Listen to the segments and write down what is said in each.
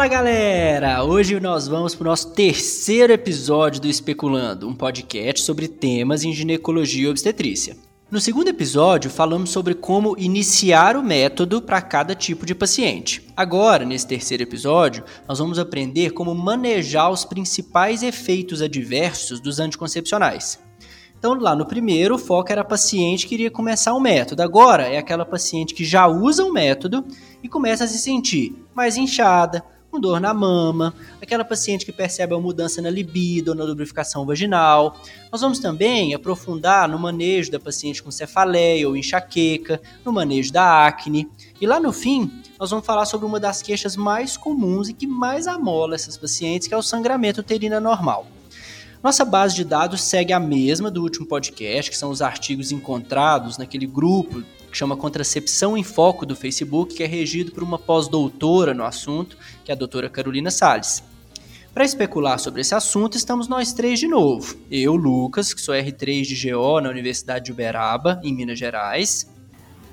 Fala galera! Hoje nós vamos para o nosso terceiro episódio do Especulando, um podcast sobre temas em ginecologia e obstetrícia. No segundo episódio, falamos sobre como iniciar o método para cada tipo de paciente. Agora, nesse terceiro episódio, nós vamos aprender como manejar os principais efeitos adversos dos anticoncepcionais. Então, lá no primeiro, o foco era a paciente que iria começar o método. Agora, é aquela paciente que já usa o método e começa a se sentir mais inchada, com dor na mama, aquela paciente que percebe uma mudança na libido ou na lubrificação vaginal. Nós vamos também aprofundar no manejo da paciente com cefaleia ou enxaqueca, no manejo da acne. E lá no fim, nós vamos falar sobre uma das queixas mais comuns e que mais amola essas pacientes, que é o sangramento uterino normal. Nossa base de dados segue a mesma do último podcast, que são os artigos encontrados naquele grupo que chama Contracepção em Foco do Facebook, que é regido por uma pós-doutora no assunto, que é a doutora Carolina Salles. Para especular sobre esse assunto, estamos nós três de novo. Eu, Lucas, que sou R3 de GO na Universidade de Uberaba, em Minas Gerais.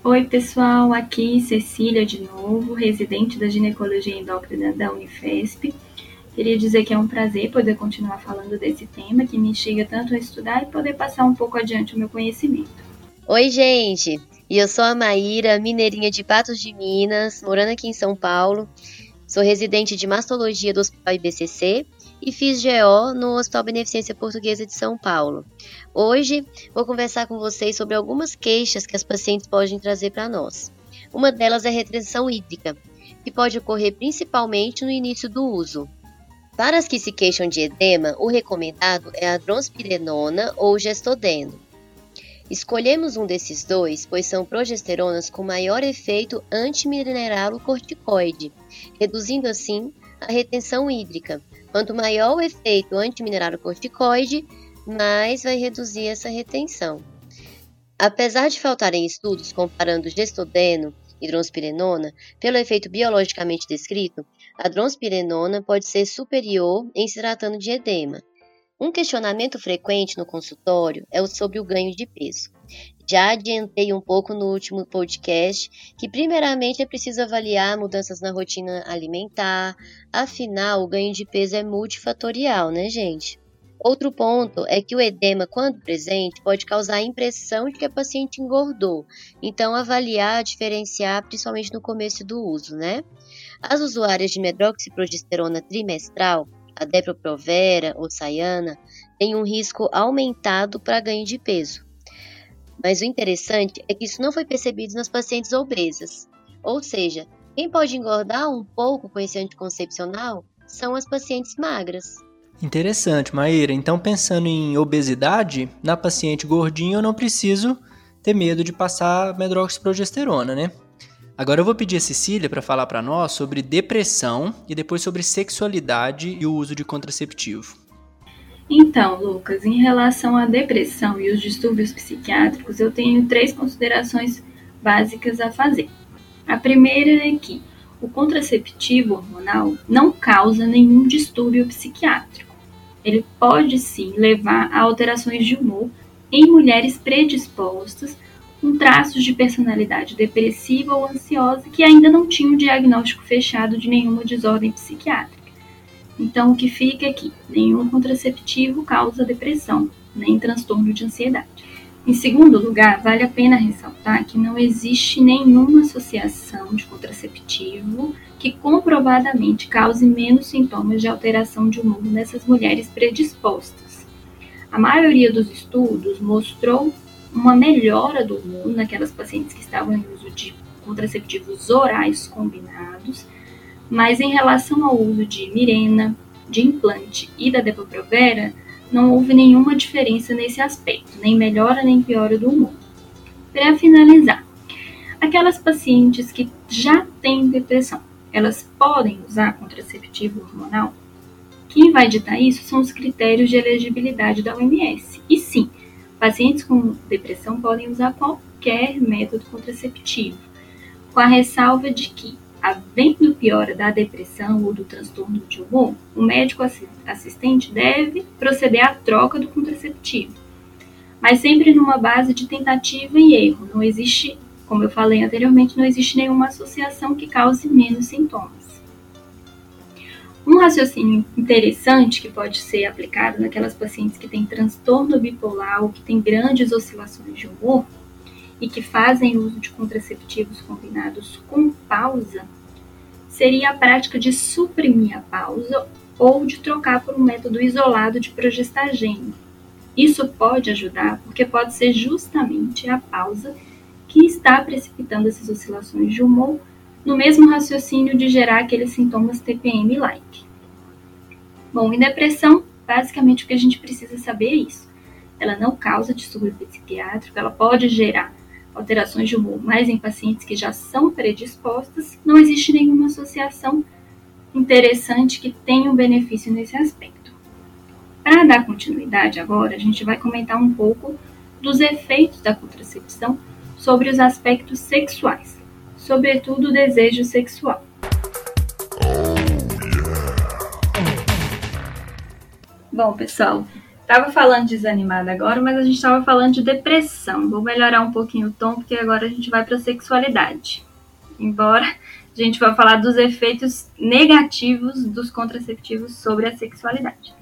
Oi, pessoal, aqui Cecília de novo, residente da ginecologia endócrina da Unifesp. Queria dizer que é um prazer poder continuar falando desse tema que me chega tanto a estudar e poder passar um pouco adiante o meu conhecimento. Oi, gente! E eu sou a Maíra, mineirinha de Patos de Minas, morando aqui em São Paulo. Sou residente de mastologia do Hospital IBCC e fiz GO no Hospital Beneficência Portuguesa de São Paulo. Hoje vou conversar com vocês sobre algumas queixas que as pacientes podem trazer para nós. Uma delas é a retenção hídrica, que pode ocorrer principalmente no início do uso. Para as que se queixam de edema, o recomendado é a dronspirenona ou gestodeno. Escolhemos um desses dois, pois são progesteronas com maior efeito antimineral-corticoide, reduzindo assim a retenção hídrica. Quanto maior o efeito antimineral-corticoide, mais vai reduzir essa retenção. Apesar de faltarem estudos comparando gestodeno e dronspirenona, pelo efeito biologicamente descrito, a dronspirenona pode ser superior em se tratando de edema. Um questionamento frequente no consultório é sobre o ganho de peso. Já adiantei um pouco no último podcast que, primeiramente, é preciso avaliar mudanças na rotina alimentar, afinal, o ganho de peso é multifatorial, né, gente? Outro ponto é que o edema, quando presente, pode causar a impressão de que a paciente engordou, então avaliar, diferenciar, principalmente no começo do uso, né? As usuárias de medroxiprogesterona trimestral, a Depo-Provera ou Sayana, têm um risco aumentado para ganho de peso. Mas o interessante é que isso não foi percebido nas pacientes obesas. Ou seja, quem pode engordar um pouco com esse anticoncepcional são as pacientes magras. Interessante, Maíra. Então, pensando em obesidade, na paciente gordinha eu não preciso ter medo de passar medroxiprogesterona, né? Agora eu vou pedir a Cecília para falar para nós sobre depressão e depois sobre sexualidade e o uso de contraceptivo. Então, Lucas, em relação à depressão e os distúrbios psiquiátricos, eu tenho três considerações básicas a fazer. A primeira é que o contraceptivo hormonal não causa nenhum distúrbio psiquiátrico. Ele pode sim levar a alterações de humor em mulheres predispostas com traços de personalidade depressiva ou ansiosa que ainda não tinham um diagnóstico fechado de nenhuma desordem psiquiátrica. Então, o que fica aqui? Nenhum contraceptivo causa depressão, nem transtorno de ansiedade. Em segundo lugar, vale a pena ressaltar que não existe nenhuma associação de contraceptivo que comprovadamente cause menos sintomas de alteração de humor nessas mulheres predispostas. A maioria dos estudos mostrou uma melhora do humor naquelas pacientes que estavam em uso de contraceptivos orais combinados, mas em relação ao uso de Mirena, de implante e da Depo-Provera, não houve nenhuma diferença nesse aspecto, nem melhora nem piora do humor. Para finalizar, aquelas pacientes que já têm depressão, elas podem usar contraceptivo hormonal? Quem vai ditar isso são os critérios de elegibilidade da OMS. E sim, Pacientes com depressão podem usar qualquer método contraceptivo, com a ressalva de que, havendo piora da depressão ou do transtorno de humor, o médico assistente deve proceder à troca do contraceptivo, mas sempre numa base de tentativa e erro. Não existe, como eu falei anteriormente, não existe nenhuma associação que cause menos sintomas. Um raciocínio interessante que pode ser aplicado naquelas pacientes que têm transtorno bipolar ou que têm grandes oscilações de humor e que fazem uso de contraceptivos combinados com pausa seria a prática de suprimir a pausa ou de trocar por um método isolado de progestagênio. Isso pode ajudar porque pode ser justamente a pausa que está precipitando essas oscilações de humor no mesmo raciocínio de gerar aqueles sintomas TPM-like. Bom, em depressão, basicamente o que a gente precisa saber é isso. Ela não causa distúrbio psiquiátrico, ela pode gerar alterações de humor, mas em pacientes que já são predispostas, não existe nenhuma associação interessante que tenha um benefício nesse aspecto. Para dar continuidade agora, a gente vai comentar um pouco dos efeitos da contracepção sobre os aspectos sexuais sobretudo o desejo sexual. Bom, pessoal, tava falando desanimada agora, mas a gente tava falando de depressão. Vou melhorar um pouquinho o tom, porque agora a gente vai para sexualidade. Embora a gente vá falar dos efeitos negativos dos contraceptivos sobre a sexualidade.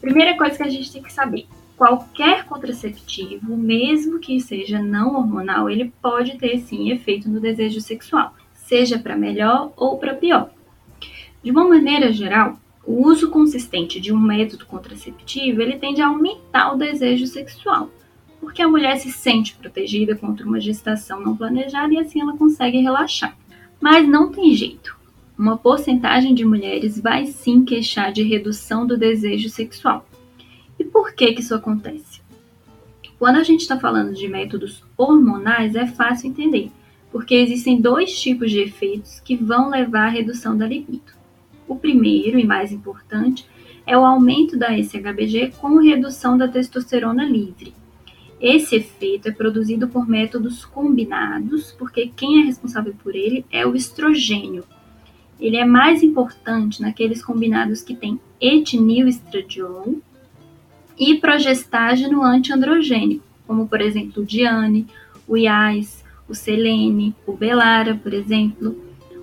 Primeira coisa que a gente tem que saber: qualquer contraceptivo, mesmo que seja não hormonal, ele pode ter sim efeito no desejo sexual, seja para melhor ou para pior. De uma maneira geral, o uso consistente de um método contraceptivo, ele tende a aumentar o desejo sexual, porque a mulher se sente protegida contra uma gestação não planejada e assim ela consegue relaxar. Mas não tem jeito. Uma porcentagem de mulheres vai sim queixar de redução do desejo sexual e por que, que isso acontece? Quando a gente está falando de métodos hormonais, é fácil entender, porque existem dois tipos de efeitos que vão levar à redução da libido. O primeiro e mais importante é o aumento da SHBG com redução da testosterona livre. Esse efeito é produzido por métodos combinados, porque quem é responsável por ele é o estrogênio. Ele é mais importante naqueles combinados que têm etinilestradiol e progestágeno antiandrogênico, como por exemplo o Diane, o IAS, o Selene, o Belara, por exemplo.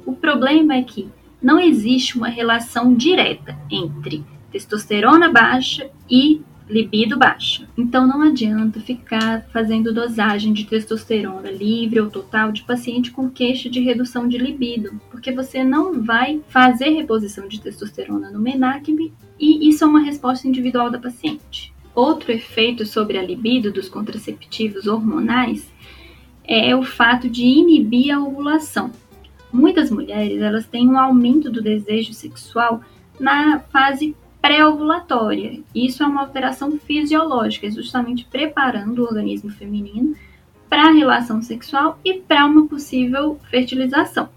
O problema é que não existe uma relação direta entre testosterona baixa e libido baixa. Então não adianta ficar fazendo dosagem de testosterona livre ou total de paciente com queixa de redução de libido, porque você não vai fazer reposição de testosterona no MENACB e isso é uma resposta individual da paciente. Outro efeito sobre a libido dos contraceptivos hormonais é o fato de inibir a ovulação. Muitas mulheres elas têm um aumento do desejo sexual na fase pré-ovulatória. Isso é uma alteração fisiológica, justamente preparando o organismo feminino para a relação sexual e para uma possível fertilização.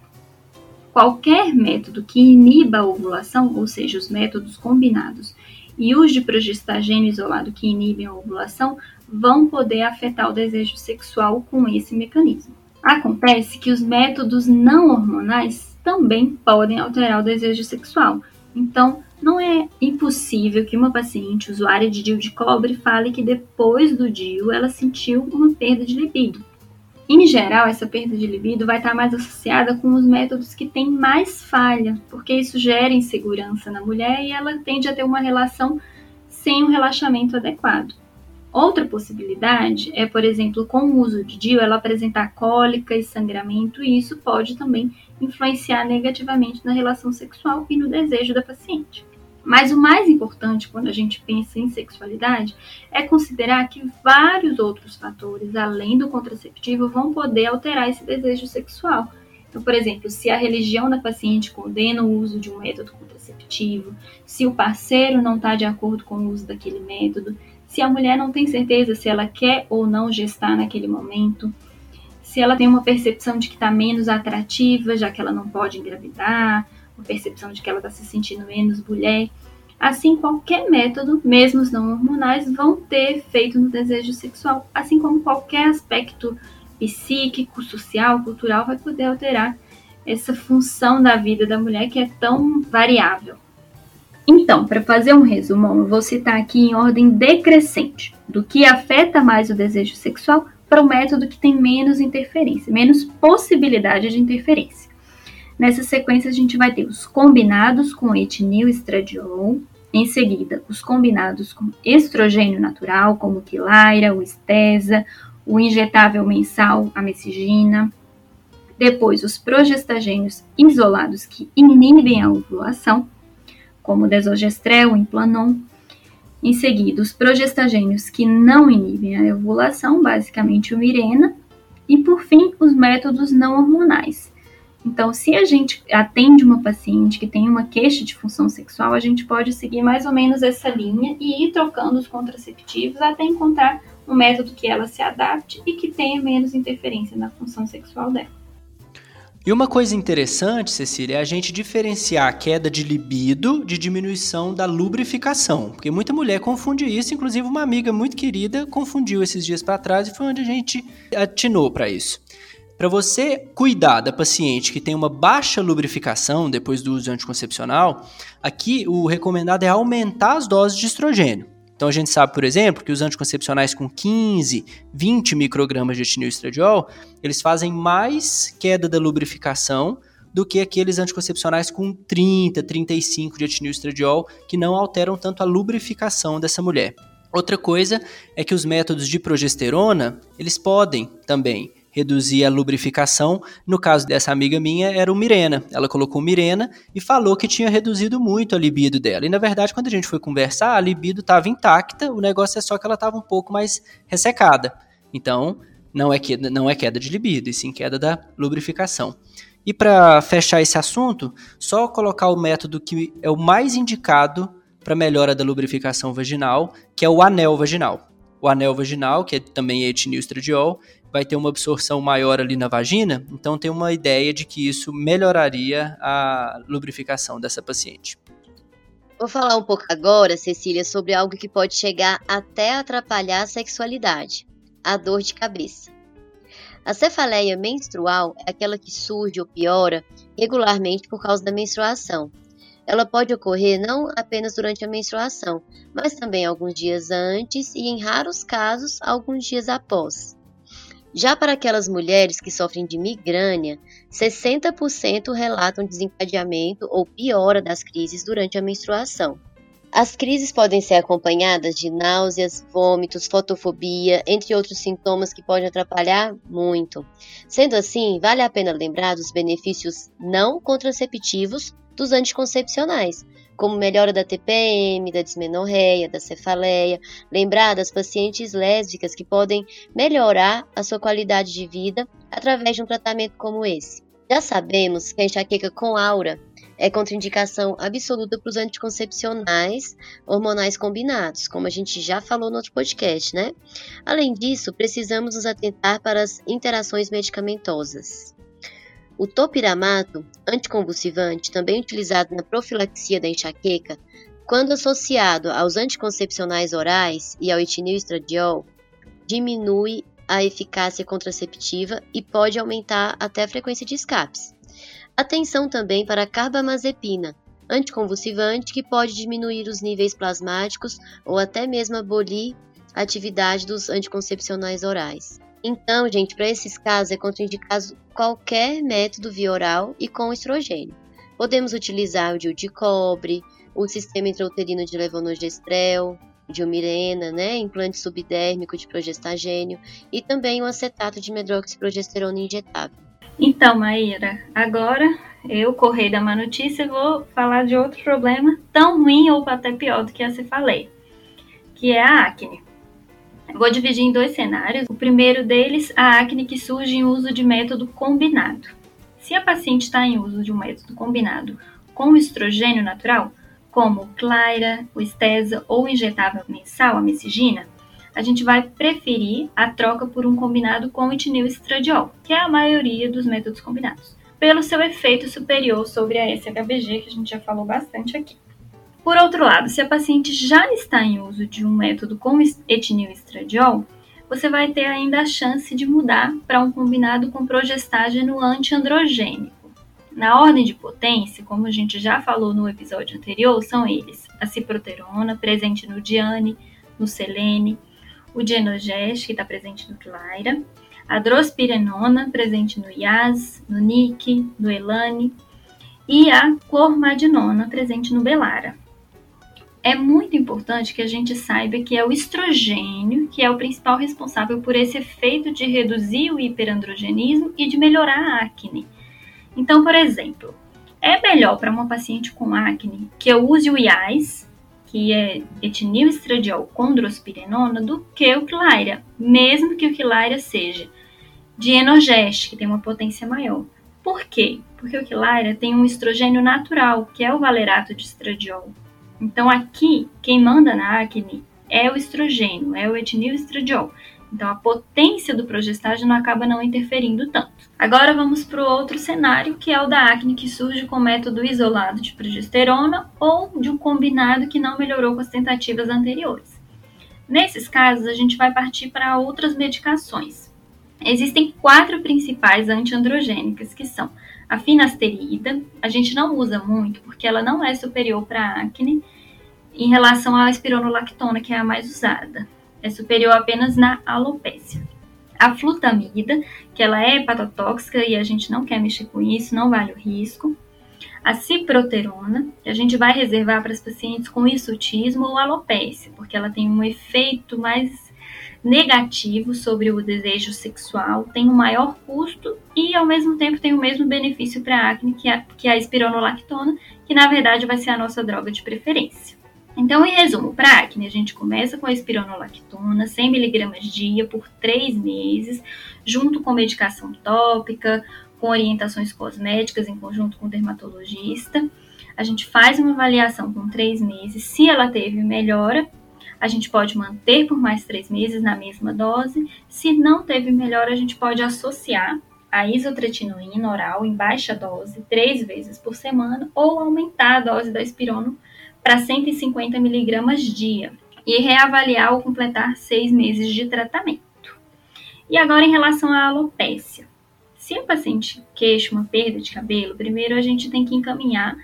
Qualquer método que iniba a ovulação, ou seja, os métodos combinados, e os de progestagênio isolado que inibem a ovulação, vão poder afetar o desejo sexual com esse mecanismo. Acontece que os métodos não hormonais também podem alterar o desejo sexual. Então, não é impossível que uma paciente usuária de DIU de cobre fale que depois do DIU ela sentiu uma perda de libido. Em geral, essa perda de libido vai estar mais associada com os métodos que têm mais falha, porque isso gera insegurança na mulher e ela tende a ter uma relação sem um relaxamento adequado. Outra possibilidade é, por exemplo, com o uso de DIU, ela apresentar cólica e sangramento, e isso pode também influenciar negativamente na relação sexual e no desejo da paciente. Mas o mais importante quando a gente pensa em sexualidade é considerar que vários outros fatores, além do contraceptivo, vão poder alterar esse desejo sexual. Então, por exemplo, se a religião da paciente condena o uso de um método contraceptivo, se o parceiro não está de acordo com o uso daquele método, se a mulher não tem certeza se ela quer ou não gestar naquele momento, se ela tem uma percepção de que está menos atrativa, já que ela não pode engravidar, percepção de que ela está se sentindo menos mulher. Assim, qualquer método, mesmo os não hormonais, vão ter efeito no desejo sexual, assim como qualquer aspecto psíquico, social, cultural vai poder alterar essa função da vida da mulher que é tão variável. Então, para fazer um resumão, eu vou citar aqui em ordem decrescente, do que afeta mais o desejo sexual para o método que tem menos interferência, menos possibilidade de interferência. Nessa sequência, a gente vai ter os combinados com etinil estradiol, em seguida, os combinados com estrogênio natural, como quilaira, o estesa, o injetável mensal, a messigina. Depois, os progestagênios isolados que inibem a ovulação, como o desogestrel, o implanon. Em seguida, os progestagênios que não inibem a ovulação, basicamente o Mirena. E, por fim, os métodos não hormonais. Então, se a gente atende uma paciente que tem uma queixa de função sexual, a gente pode seguir mais ou menos essa linha e ir trocando os contraceptivos até encontrar um método que ela se adapte e que tenha menos interferência na função sexual dela. E uma coisa interessante, Cecília, é a gente diferenciar a queda de libido de diminuição da lubrificação, porque muita mulher confunde isso, inclusive uma amiga muito querida confundiu esses dias para trás e foi onde a gente atinou para isso. Para você cuidar da paciente que tem uma baixa lubrificação depois do uso anticoncepcional, aqui o recomendado é aumentar as doses de estrogênio. Então a gente sabe, por exemplo, que os anticoncepcionais com 15, 20 microgramas de etinilestradiol, eles fazem mais queda da lubrificação do que aqueles anticoncepcionais com 30, 35 de etinilestradiol, que não alteram tanto a lubrificação dessa mulher. Outra coisa é que os métodos de progesterona, eles podem também reduzir a lubrificação. No caso dessa amiga minha, era o Mirena. Ela colocou Mirena e falou que tinha reduzido muito a libido dela. E na verdade, quando a gente foi conversar, a libido estava intacta, o negócio é só que ela estava um pouco mais ressecada. Então, não é queda, não é queda de libido, e sim queda da lubrificação. E para fechar esse assunto, só colocar o método que é o mais indicado para melhora da lubrificação vaginal, que é o anel vaginal. O anel vaginal, que é também etinilstradiol, vai ter uma absorção maior ali na vagina, então tem uma ideia de que isso melhoraria a lubrificação dessa paciente. Vou falar um pouco agora, Cecília, sobre algo que pode chegar até atrapalhar a sexualidade: a dor de cabeça. A cefaleia menstrual é aquela que surge ou piora regularmente por causa da menstruação. Ela pode ocorrer não apenas durante a menstruação, mas também alguns dias antes e, em raros casos, alguns dias após. Já para aquelas mulheres que sofrem de migrânia, 60% relatam desencadeamento ou piora das crises durante a menstruação. As crises podem ser acompanhadas de náuseas, vômitos, fotofobia, entre outros sintomas que podem atrapalhar muito. Sendo assim, vale a pena lembrar dos benefícios não contraceptivos dos anticoncepcionais, como melhora da TPM, da dismenorreia, da cefaleia, lembrar das pacientes lésbicas que podem melhorar a sua qualidade de vida através de um tratamento como esse. Já sabemos que a enxaqueca com aura é contraindicação absoluta para os anticoncepcionais hormonais combinados, como a gente já falou no outro podcast, né? Além disso, precisamos nos atentar para as interações medicamentosas. O topiramato, anticonvulsivante, também utilizado na profilaxia da enxaqueca, quando associado aos anticoncepcionais orais e ao etinil estradiol, diminui a eficácia contraceptiva e pode aumentar até a frequência de escapes. Atenção também para a carbamazepina, anticonvulsivante que pode diminuir os níveis plasmáticos ou até mesmo abolir a atividade dos anticoncepcionais orais. Então, gente, para esses casos é contraindicado qualquer método via oral e com estrogênio. Podemos utilizar o DIU de cobre, o sistema intrauterino de levonorgestrel, diomirena, né, implante subdérmico de progestagênio e também o acetato de medroxiprogesterona injetável. Então, Maíra, agora eu, Correio da Má Notícia, vou falar de outro problema tão ruim ou até pior do que a falei, que é a acne. Vou dividir em dois cenários. O primeiro deles, a acne que surge em uso de método combinado. Se a paciente está em uso de um método combinado com estrogênio natural, como o Clyra, o Estesa ou injetável mensal, a Messigina, a gente vai preferir a troca por um combinado com etinil estradiol, que é a maioria dos métodos combinados, pelo seu efeito superior sobre a SHBG, que a gente já falou bastante aqui. Por outro lado, se a paciente já está em uso de um método com etinil estradiol, você vai ter ainda a chance de mudar para um combinado com progestágeno antiandrogênico. Na ordem de potência, como a gente já falou no episódio anterior, são eles: a ciproterona, presente no Diane, no Selene, o Genogest, que está presente no Clyra, a drospirenona, presente no IAS, no NIC, no Elane, e a clormadinona presente no belara. É muito importante que a gente saiba que é o estrogênio que é o principal responsável por esse efeito de reduzir o hiperandrogenismo e de melhorar a acne. Então, por exemplo, é melhor para uma paciente com acne que eu use o IAS, que é etinil estradiol do que o Quilaira, mesmo que o Quilaira seja de Enogest, que tem uma potência maior. Por quê? Porque o Quilaira tem um estrogênio natural, que é o valerato de estradiol. Então aqui, quem manda na acne é o estrogênio, é o etinil estradiol. Então a potência do progestágeno acaba não interferindo tanto. Agora vamos para o outro cenário, que é o da acne que surge com método isolado de progesterona ou de um combinado que não melhorou com as tentativas anteriores. Nesses casos, a gente vai partir para outras medicações. Existem quatro principais antiandrogênicas, que são a finasterida, a gente não usa muito porque ela não é superior para acne em relação à espironolactona, que é a mais usada é superior apenas na alopécia. A flutamida, que ela é hepatotóxica e a gente não quer mexer com isso, não vale o risco. A ciproterona, que a gente vai reservar para as pacientes com hirsutismo ou alopécia, porque ela tem um efeito mais negativo sobre o desejo sexual, tem um maior custo e ao mesmo tempo tem o mesmo benefício para a acne que a, que a espironolactona, que na verdade vai ser a nossa droga de preferência. Então, em resumo, para acne, a gente começa com a espironolactona, 100mg dia por 3 meses, junto com medicação tópica, com orientações cosméticas em conjunto com o dermatologista. A gente faz uma avaliação com 3 meses. Se ela teve melhora, a gente pode manter por mais 3 meses na mesma dose. Se não teve melhora, a gente pode associar a isotretinoína oral em baixa dose, 3 vezes por semana, ou aumentar a dose da espirono para 150 miligramas dia e reavaliar ou completar seis meses de tratamento. E agora em relação à alopécia. Se o paciente queixa uma perda de cabelo, primeiro a gente tem que encaminhar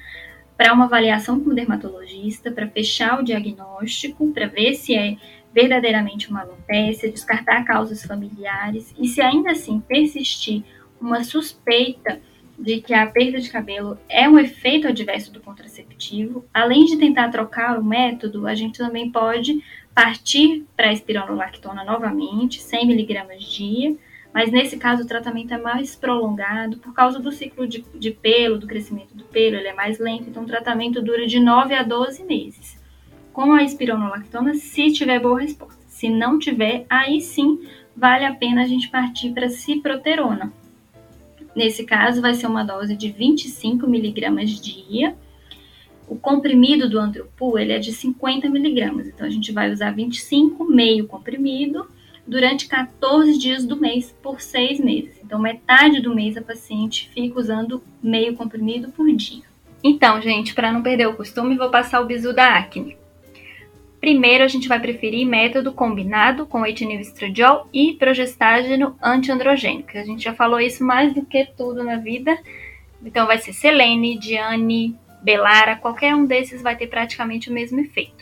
para uma avaliação com o dermatologista, para fechar o diagnóstico, para ver se é verdadeiramente uma alopécia, descartar causas familiares e se ainda assim persistir uma suspeita de que a perda de cabelo é um efeito adverso do contraceptivo. Além de tentar trocar o método, a gente também pode partir para a espironolactona novamente, 100 mg dia, mas nesse caso o tratamento é mais prolongado por causa do ciclo de, de pelo, do crescimento do pelo, ele é mais lento, então o tratamento dura de 9 a 12 meses. Com a espironolactona, se tiver boa resposta. Se não tiver, aí sim vale a pena a gente partir para ciproterona, Nesse caso, vai ser uma dose de 25 miligramas dia. O comprimido do Andropul, ele é de 50 miligramas, então a gente vai usar 25, meio comprimido, durante 14 dias do mês, por 6 meses. Então, metade do mês a paciente fica usando meio comprimido por dia. Então, gente, para não perder o costume, vou passar o bisu da acne. Primeiro, a gente vai preferir método combinado com etinilestradiol e progestágeno antiandrogênico. A gente já falou isso mais do que tudo na vida. Então, vai ser Selene, Diane, Belara, qualquer um desses vai ter praticamente o mesmo efeito.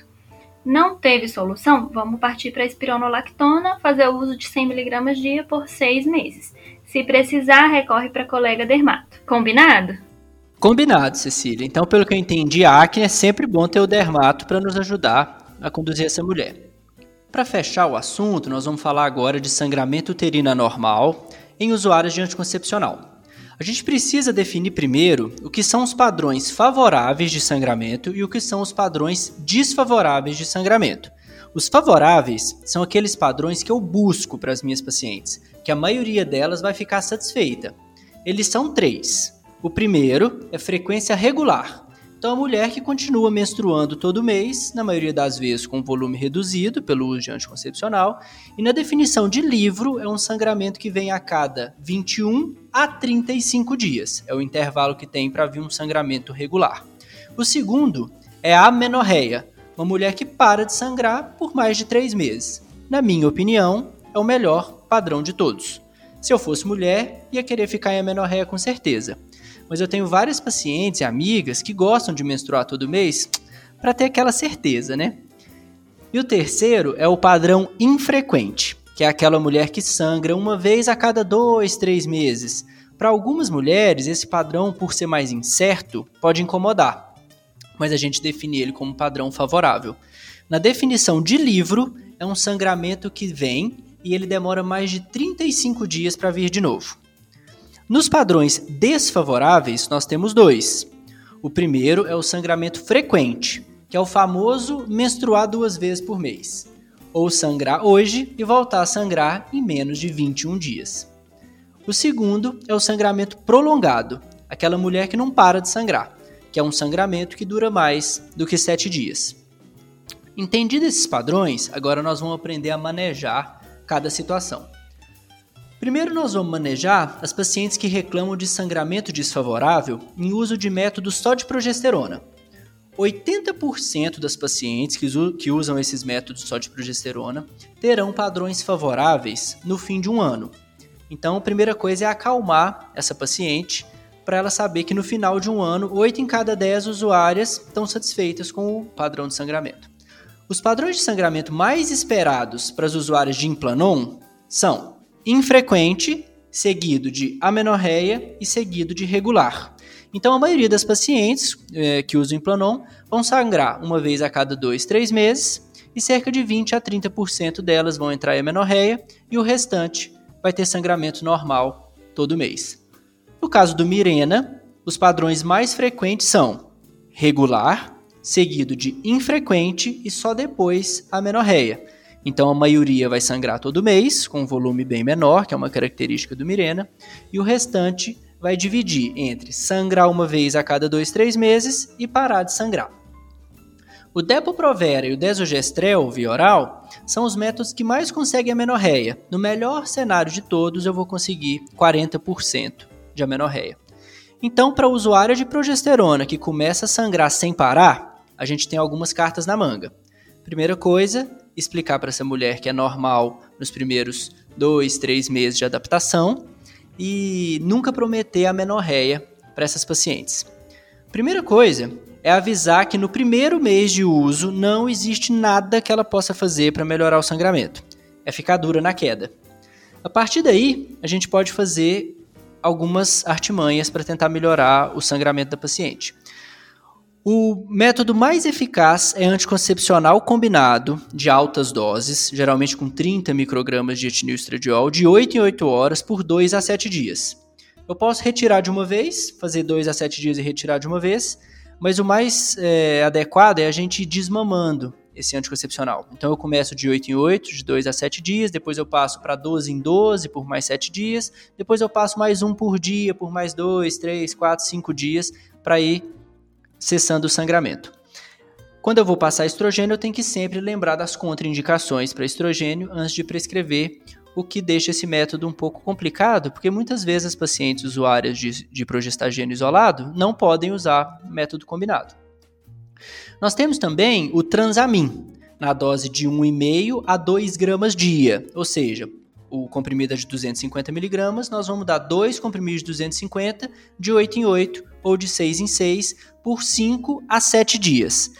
Não teve solução? Vamos partir para a espironolactona, fazer o uso de 100mg dia por 6 meses. Se precisar, recorre para colega dermato. Combinado? Combinado, Cecília. Então, pelo que eu entendi, a acne é sempre bom ter o dermato para nos ajudar a conduzir essa mulher. Para fechar o assunto, nós vamos falar agora de sangramento uterino anormal em usuários de anticoncepcional. A gente precisa definir primeiro o que são os padrões favoráveis de sangramento e o que são os padrões desfavoráveis de sangramento. Os favoráveis são aqueles padrões que eu busco para as minhas pacientes, que a maioria delas vai ficar satisfeita. Eles são três. O primeiro é frequência regular, então, a mulher que continua menstruando todo mês, na maioria das vezes com volume reduzido pelo uso de anticoncepcional, e na definição de livro, é um sangramento que vem a cada 21 a 35 dias. É o intervalo que tem para vir um sangramento regular. O segundo é a amenorreia, uma mulher que para de sangrar por mais de três meses. Na minha opinião, é o melhor padrão de todos. Se eu fosse mulher, ia querer ficar em amenorreia com certeza mas eu tenho várias pacientes e amigas que gostam de menstruar todo mês para ter aquela certeza, né? E o terceiro é o padrão infrequente, que é aquela mulher que sangra uma vez a cada dois, três meses. Para algumas mulheres, esse padrão, por ser mais incerto, pode incomodar, mas a gente define ele como padrão favorável. Na definição de livro, é um sangramento que vem e ele demora mais de 35 dias para vir de novo. Nos padrões desfavoráveis, nós temos dois. O primeiro é o sangramento frequente, que é o famoso menstruar duas vezes por mês, ou sangrar hoje e voltar a sangrar em menos de 21 dias. O segundo é o sangramento prolongado, aquela mulher que não para de sangrar, que é um sangramento que dura mais do que sete dias. Entendidos esses padrões, agora nós vamos aprender a manejar cada situação. Primeiro, nós vamos manejar as pacientes que reclamam de sangramento desfavorável em uso de métodos só de progesterona. 80% das pacientes que usam esses métodos só de progesterona terão padrões favoráveis no fim de um ano, então, a primeira coisa é acalmar essa paciente para ela saber que no final de um ano, 8 em cada 10 usuárias estão satisfeitas com o padrão de sangramento. Os padrões de sangramento mais esperados para as usuárias de Implanon são infrequente, seguido de amenorreia e seguido de regular. Então, a maioria das pacientes é, que usam Implanon vão sangrar uma vez a cada 2, 3 meses e cerca de 20 a 30% delas vão entrar em amenorreia e o restante vai ter sangramento normal todo mês. No caso do Mirena, os padrões mais frequentes são regular, seguido de infrequente e só depois a menorreia. Então a maioria vai sangrar todo mês, com um volume bem menor, que é uma característica do Mirena, e o restante vai dividir entre sangrar uma vez a cada dois, três meses e parar de sangrar. O Depo-Provera e o Desogestrel via oral são os métodos que mais conseguem amenorreia. No melhor cenário de todos, eu vou conseguir 40% de amenorreia. Então, para o usuário de progesterona que começa a sangrar sem parar, a gente tem algumas cartas na manga. Primeira coisa, explicar para essa mulher que é normal nos primeiros dois, três meses de adaptação e nunca prometer amenorreia para essas pacientes. Primeira coisa é avisar que no primeiro mês de uso não existe nada que ela possa fazer para melhorar o sangramento. É ficar dura na queda. A partir daí, a gente pode fazer algumas artimanhas para tentar melhorar o sangramento da paciente. O método mais eficaz é anticoncepcional combinado de altas doses, geralmente com 30 microgramas de etilenoestradiol, de 8 em 8 horas por 2 a 7 dias. Eu posso retirar de uma vez, fazer 2 a 7 dias e retirar de uma vez, mas o mais é, adequado é a gente ir desmamando esse anticoncepcional. Então eu começo de 8 em 8, de 2 a 7 dias, depois eu passo para 12 em 12 por mais 7 dias, depois eu passo mais um por dia por mais 2, 3, 4, 5 dias para ir cessando o sangramento. Quando eu vou passar estrogênio, eu tenho que sempre lembrar das contraindicações para estrogênio antes de prescrever o que deixa esse método um pouco complicado, porque muitas vezes as pacientes usuárias de, de progestagênio isolado não podem usar método combinado. Nós temos também o transamin, na dose de 1,5 a 2 gramas dia, ou seja, o comprimido é de 250 miligramas, nós vamos dar dois comprimidos de 250, de 8 em 8 ou de 6 em 6, por 5 a 7 dias.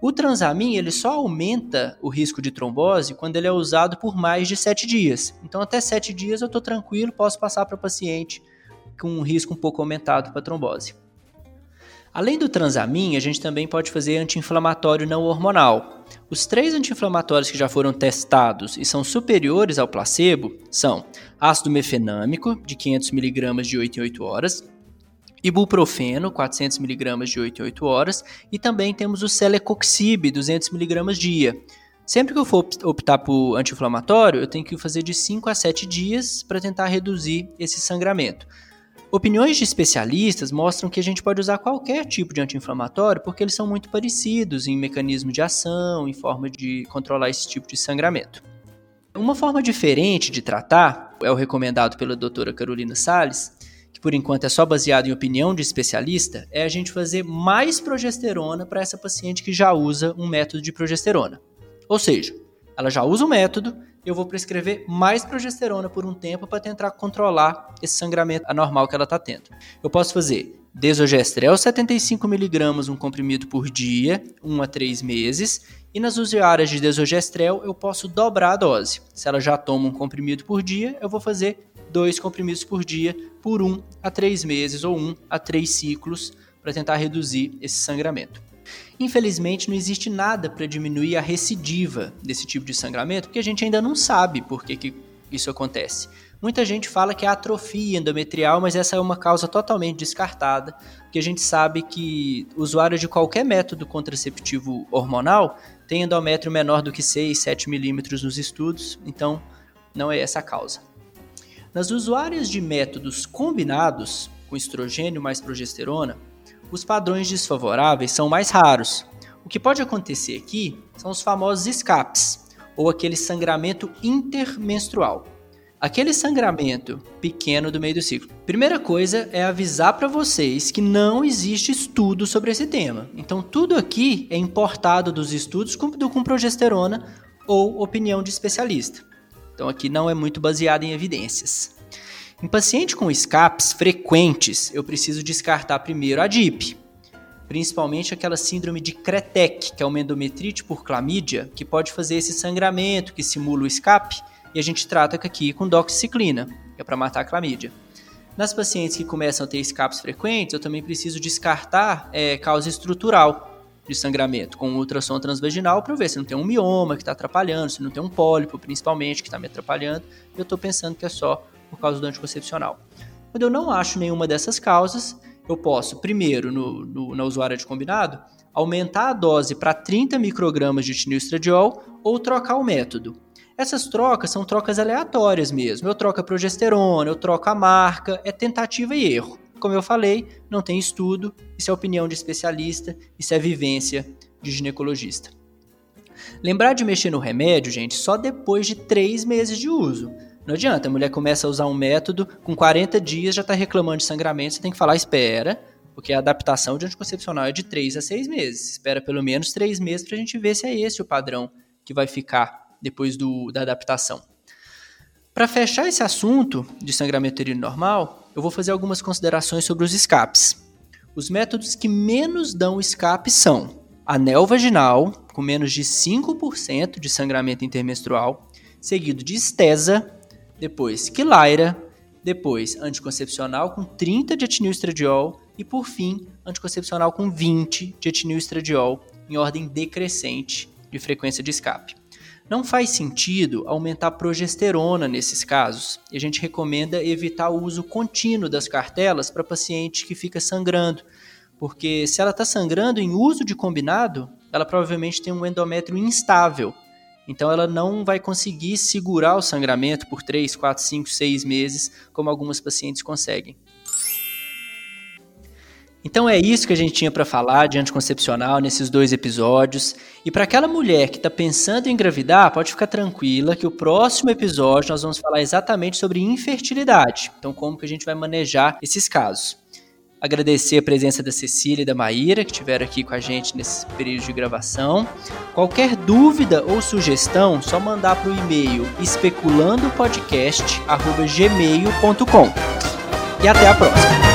O transamin ele só aumenta o risco de trombose quando ele é usado por mais de 7 dias. Então, até 7 dias eu estou tranquilo, posso passar para o paciente com um risco um pouco aumentado para trombose. Além do transamin, a gente também pode fazer anti-inflamatório não hormonal. Os três anti-inflamatórios que já foram testados e são superiores ao placebo são ácido mefenâmico, de 500mg de 8 em 8 horas, ibuprofeno, 400mg de 8 em 8 horas, e também temos o celecoxib, 200mg dia. Sempre que eu for optar por anti-inflamatório, eu tenho que fazer de 5 a 7 dias para tentar reduzir esse sangramento. Opiniões de especialistas mostram que a gente pode usar qualquer tipo de anti-inflamatório porque eles são muito parecidos em mecanismo de ação, em forma de controlar esse tipo de sangramento. Uma forma diferente de tratar é o recomendado pela doutora Carolina Sales, por enquanto é só baseado em opinião de especialista, é a gente fazer mais progesterona para essa paciente que já usa um método de progesterona. Ou seja, ela já usa o método, eu vou prescrever mais progesterona por um tempo para tentar controlar esse sangramento anormal que ela está tendo. Eu posso fazer Desogestrel 75mg, um comprimido por dia, 1 a 3 meses. E nas usuárias de desogestrel, eu posso dobrar a dose. Se ela já toma um comprimido por dia, eu vou fazer dois comprimidos por dia por 1 a 3 meses ou 1 a 3 ciclos para tentar reduzir esse sangramento. Infelizmente, não existe nada para diminuir a recidiva desse tipo de sangramento, porque a gente ainda não sabe por que, que isso acontece. Muita gente fala que é atrofia endometrial, mas essa é uma causa totalmente descartada, porque a gente sabe que usuários de qualquer método contraceptivo hormonal têm endométrio menor do que 6, 7 milímetros nos estudos, então não é essa a causa. Nas usuárias de métodos combinados, com estrogênio mais progesterona, os padrões desfavoráveis são mais raros. O que pode acontecer aqui são os famosos escapes, ou aquele sangramento intermenstrual. Aquele sangramento pequeno do meio do ciclo. Primeira coisa é avisar para vocês que não existe estudo sobre esse tema. Então tudo aqui é importado dos estudos com, com progesterona ou opinião de especialista. Então aqui não é muito baseado em evidências. Em paciente com escapes frequentes, eu preciso descartar primeiro a DIP, principalmente aquela síndrome de Kretec, que é uma endometrite por clamídia, que pode fazer esse sangramento que simula o escape e a gente trata aqui com doxiciclina, que é para matar a clamídia. Nas pacientes que começam a ter escapes frequentes, eu também preciso descartar é, causa estrutural de sangramento com ultrassom transvaginal para ver se não tem um mioma que está atrapalhando, se não tem um pólipo, principalmente, que está me atrapalhando. Eu estou pensando que é só por causa do anticoncepcional. Quando eu não acho nenhuma dessas causas, eu posso, primeiro, no, no, na usuária de combinado, aumentar a dose para 30 microgramas de estradiol ou trocar o método. Essas trocas são trocas aleatórias mesmo. Eu troco a progesterona, eu troco a marca, é tentativa e erro. Como eu falei, não tem estudo, isso é opinião de especialista, isso é vivência de ginecologista. Lembrar de mexer no remédio, gente, só depois de três meses de uso. Não adianta, a mulher começa a usar um método, com 40 dias já está reclamando de sangramento, você tem que falar, espera, porque a adaptação de anticoncepcional é de 3 a 6 meses. Espera pelo menos 3 meses para a gente ver se é esse o padrão que vai ficar depois do, da adaptação. Para fechar esse assunto de sangramento uterino normal, eu vou fazer algumas considerações sobre os escapes. Os métodos que menos dão escape são anel vaginal, com menos de 5% de sangramento intermenstrual, seguido de estesa, depois quilaira, depois anticoncepcional com 30 de etinilestradiol e por fim anticoncepcional com 20 de etinilestradiol em ordem decrescente de frequência de escape. Não faz sentido aumentar progesterona nesses casos, e a gente recomenda evitar o uso contínuo das cartelas para paciente que fica sangrando, porque se ela está sangrando em uso de combinado, ela provavelmente tem um endométrio instável, então ela não vai conseguir segurar o sangramento por 3, 4, 5, 6 meses, como algumas pacientes conseguem. Então é isso que a gente tinha para falar de anticoncepcional nesses dois episódios. E para aquela mulher que está pensando em engravidar, pode ficar tranquila que o próximo episódio nós vamos falar exatamente sobre infertilidade. Então como que a gente vai manejar esses casos. Agradecer a presença da Cecília e da Maíra, que estiveram aqui com a gente nesse período de gravação. Qualquer dúvida ou sugestão, só mandar para o e-mail especulandopodcast.gmail.com. E até a próxima!